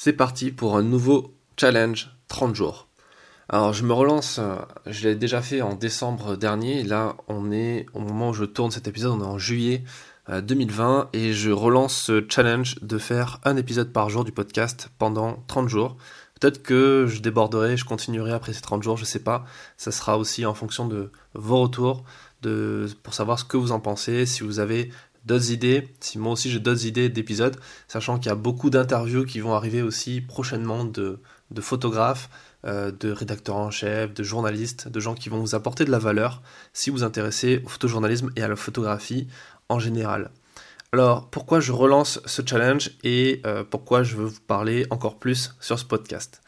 C'est parti pour un nouveau challenge 30 jours. Alors je me relance, euh, je l'ai déjà fait en décembre dernier, là on est au moment où je tourne cet épisode, on est en juillet 2020 euh, et je relance ce challenge de faire un épisode par jour du podcast pendant 30 jours. Peut-être que je déborderai, je continuerai après ces 30 jours, je sais pas. Ça sera aussi en fonction de vos retours, pour savoir ce que vous en pensez, si vous avez d'autres idées, si moi aussi j'ai d'autres idées d'épisodes, sachant qu'il y a beaucoup d'interviews qui vont arriver aussi prochainement de, photographes, euh, de rédacteurs en chef, de journalistes, de gens qui vont vous apporter de la valeur si vous intéressez au photojournalisme et à la photographie en général. Alors pourquoi je relance ce challenge et euh, pourquoi je veux vous parler encore plus sur ce podcast?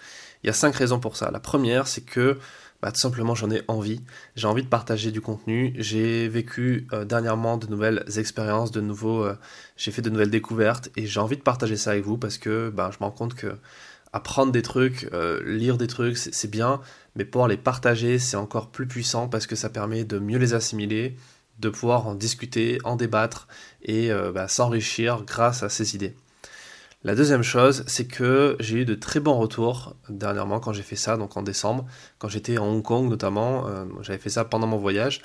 Il y a cinq raisons pour ça. La première, c'est que bah, tout simplement j'en ai envie. J'ai envie de partager du contenu. J'ai vécu euh, dernièrement de nouvelles expériences, de nouveaux, euh, j'ai fait de nouvelles découvertes et j'ai envie de partager ça avec vous parce que bah, je me rends compte que apprendre des trucs, euh, lire des trucs, c'est bien, mais pouvoir les partager, c'est encore plus puissant parce que ça permet de mieux les assimiler, de pouvoir en discuter, en débattre et bah, s'enrichir grâce à ces idées. La deuxième chose, c'est que j'ai eu de très bons retours dernièrement quand j'ai fait ça, donc en décembre, quand j'étais en Hong Kong notamment, euh, j'avais fait ça pendant mon voyage.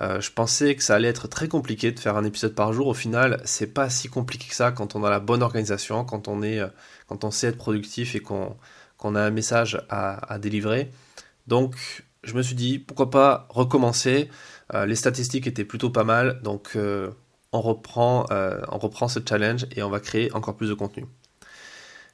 Euh, je pensais que ça allait être très compliqué de faire un épisode par jour. Au final, c'est pas si compliqué que ça quand on a la bonne organisation, quand on euh, sait être productif et qu'on a un message à, délivrer. Donc, je me suis dit pourquoi pas recommencer? les statistiques étaient plutôt pas mal, donc on reprend ce challenge et on va créer encore plus de contenu.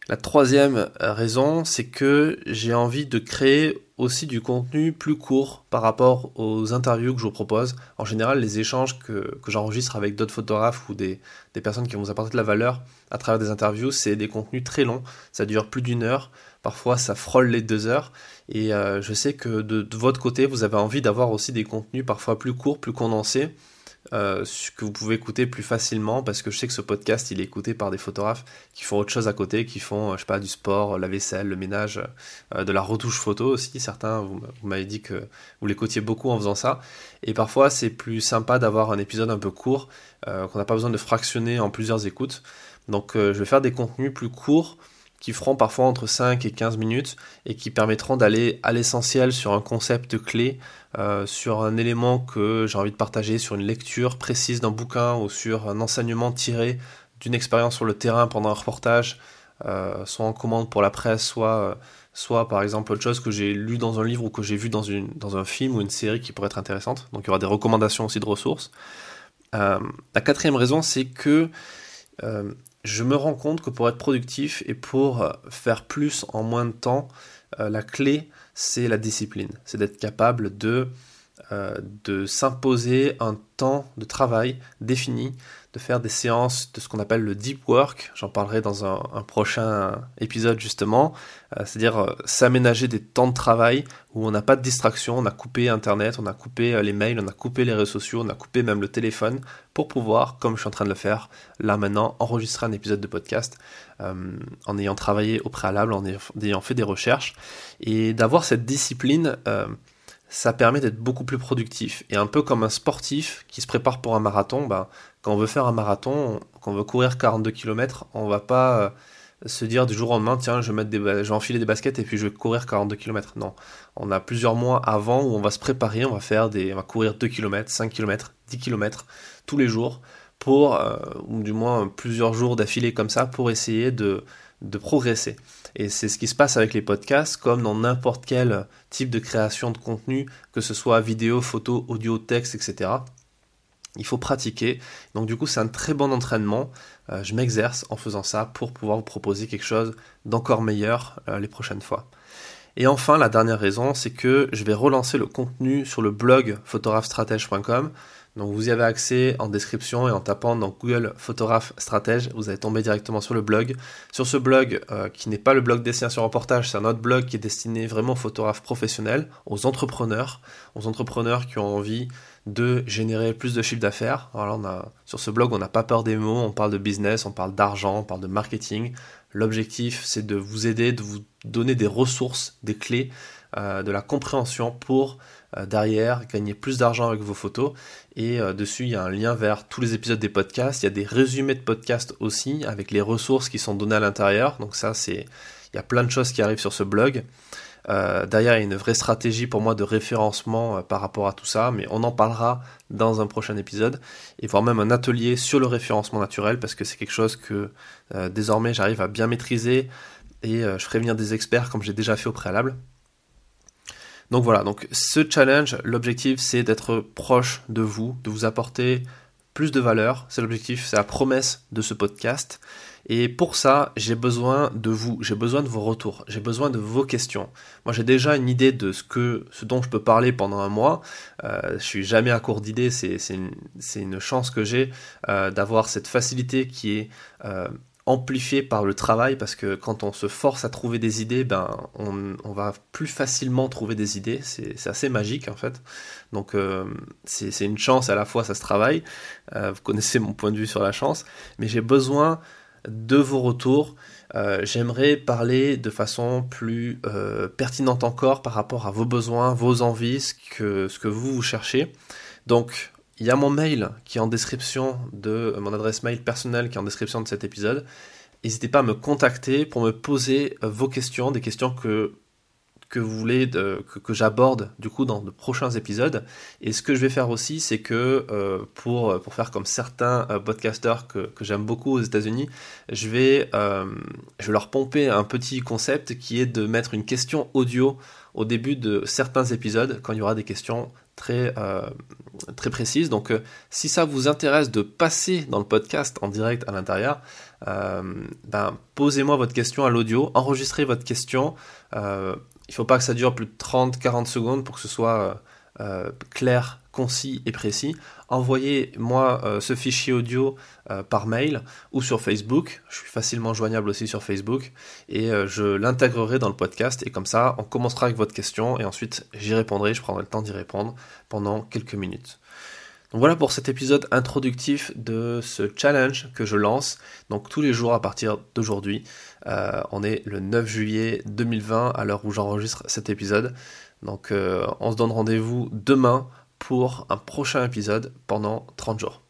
La troisième euh, raison, c'est que j'ai envie de créer aussi du contenu plus court par rapport aux interviews que je vous propose. En général, les échanges que, j'enregistre avec d'autres photographes ou des, personnes qui vont vous apporter de la valeur à travers des interviews, c'est des contenus très longs. Ça dure plus d'une heure. Parfois, ça frôle les deux heures. Et euh, je sais que de votre côté, vous avez envie d'avoir aussi des contenus parfois plus courts, plus condensés euh, que vous pouvez écouter plus facilement parce que je sais que ce podcast il est écouté par des photographes qui font autre chose à côté, qui font euh, je sais pas du sport, la vaisselle, le ménage, euh, de la retouche photo aussi. Certains vous, m'avez dit que vous l'écoutiez beaucoup en faisant ça et parfois c'est plus sympa d'avoir un épisode un peu court qu'on n'a pas besoin de fractionner en plusieurs écoutes. Donc je vais faire des contenus plus courts qui feront parfois entre 5 et 15 minutes et qui permettront d'aller à l'essentiel sur un concept clé, euh, sur un élément que j'ai envie de partager, sur une lecture précise d'un bouquin ou sur un enseignement tiré d'une expérience sur le terrain pendant un reportage, euh, soit en commande pour la presse, soit, euh, soit par exemple autre chose que j'ai lu dans un livre ou que j'ai vu dans un film ou une série qui pourrait être intéressante. Donc il y aura des recommandations aussi de ressources. la quatrième raison, c'est que je me rends compte que pour être productif et pour faire plus en moins de temps, euh, la clé, c'est la discipline. C'est d'être capable de, euh, de s'imposer un temps de travail défini, de faire des séances de ce qu'on appelle le deep work. J'en parlerai dans un, prochain épisode justement. Euh, c'est-à-dire euh, s'aménager des temps de travail où on n'a pas de distraction, on a coupé Internet, on a coupé euh, les mails, on a coupé les réseaux sociaux, on a coupé même le téléphone pour pouvoir, comme je suis en train de le faire là maintenant, enregistrer un épisode de podcast en ayant travaillé au préalable, en ayant fait des recherches et d'avoir cette discipline ça permet d'être beaucoup plus productif. Et un peu comme un sportif qui se prépare pour un marathon, ben, quand on veut faire un marathon, quand on veut courir 42 km, on va pas euh, se dire du jour au lendemain, tiens, je vais, mettre des, je vais enfiler des baskets et puis je vais courir 42 km. Non, on a plusieurs mois avant où on va se préparer, on va faire des, on va courir 2 km, 5 km, 10 km tous les jours pour, euh, ou du moins plusieurs jours d'affilée comme ça, pour essayer de, de progresser. Et c'est ce qui se passe avec les podcasts, comme dans n'importe quel type de création de contenu, que ce soit vidéo, photo, audio, texte, etc. Il faut pratiquer. Donc du coup, c'est un très bon entraînement. Euh, je m'exerce en faisant ça pour pouvoir vous proposer quelque chose d'encore meilleur euh, les prochaines fois. Et enfin, la dernière raison, c'est que je vais relancer le contenu sur le blog photographestratège.com. Donc vous y avez accès en description et en tapant dans Google Photographe Stratège, vous allez tomber directement sur le blog. Sur ce blog, euh, qui n'est pas le blog Destination Reportage, c'est un autre blog qui est destiné vraiment aux photographes professionnels, aux entrepreneurs, aux entrepreneurs qui ont envie de générer plus de chiffre d'affaires. Alors on a, sur ce blog, on n'a pas peur des mots, on parle de business, on parle d'argent, on parle de marketing. L'objectif, c'est de vous aider, de vous donner des ressources, des clés, euh, de la compréhension pour derrière gagner plus d'argent avec vos photos. Et euh, dessus, il y a un lien vers tous les épisodes des podcasts. Il y a des résumés de podcasts aussi avec les ressources qui sont données à l'intérieur. Donc ça, c'est il y a plein de choses qui arrivent sur ce blog. Euh, derrière, il y a une vraie stratégie pour moi de référencement euh, par rapport à tout ça, mais on en parlera dans un prochain épisode, et voire même un atelier sur le référencement naturel, parce que c'est quelque chose que euh, désormais j'arrive à bien maîtriser, et je ferai venir des experts comme j'ai déjà fait au préalable. Donc voilà, donc ce challenge, l'objectif c'est d'être proche de vous, de vous apporter plus de valeur, c'est l'objectif, c'est la promesse de ce podcast. Et pour ça, j'ai besoin de vous, j'ai besoin de vos retours, j'ai besoin de vos questions. Moi, j'ai déjà une idée de ce que, ce dont je peux parler pendant un mois. Euh, je suis jamais à court d'idées, c'est une, chance que j'ai euh, d'avoir cette facilité qui est euh, amplifiée par le travail, parce que quand on se force à trouver des idées, ben, on, va plus facilement trouver des idées. C'est assez magique en fait. Donc, euh, c'est une chance à la fois, ça se travaille. Euh, vous connaissez mon point de vue sur la chance, mais j'ai besoin de vos retours. Euh, j'aimerais parler de façon plus pertinente encore par rapport à vos besoins, vos envies, ce que, ce que vous, vous cherchez. Donc, il y a mon mail qui est en description de mon adresse mail personnelle qui est en description de cet épisode. N'hésitez pas à me contacter pour me poser vos questions, des questions que que vous voulez que, j'aborde du coup dans de prochains épisodes. Et ce que je vais faire aussi, c'est que euh, pour, pour faire comme certains euh, podcasters que, j'aime beaucoup aux États-Unis, je vais, euh, je vais leur pomper un petit concept qui est de mettre une question audio au début de certains épisodes quand il y aura des questions très, très précises. Donc si ça vous intéresse de passer dans le podcast en direct à l'intérieur, ben, posez-moi votre question à l'audio, enregistrez votre question. Il ne faut pas que ça dure plus de 30-40 secondes pour que ce soit euh, euh, clair, concis et précis. Envoyez-moi euh, ce fichier audio par mail ou sur Facebook. Je suis facilement joignable aussi sur Facebook et je l'intégrerai dans le podcast. Et comme ça, on commencera avec votre question et ensuite j'y répondrai. Je prendrai le temps d'y répondre pendant quelques minutes. Voilà pour cet épisode introductif de ce challenge que je lance. Donc tous les jours à partir d'aujourd'hui. Euh, on est le 9 juillet 2020 à l'heure où j'enregistre cet épisode. Donc euh, on se donne rendez-vous demain pour un prochain épisode pendant 30 jours.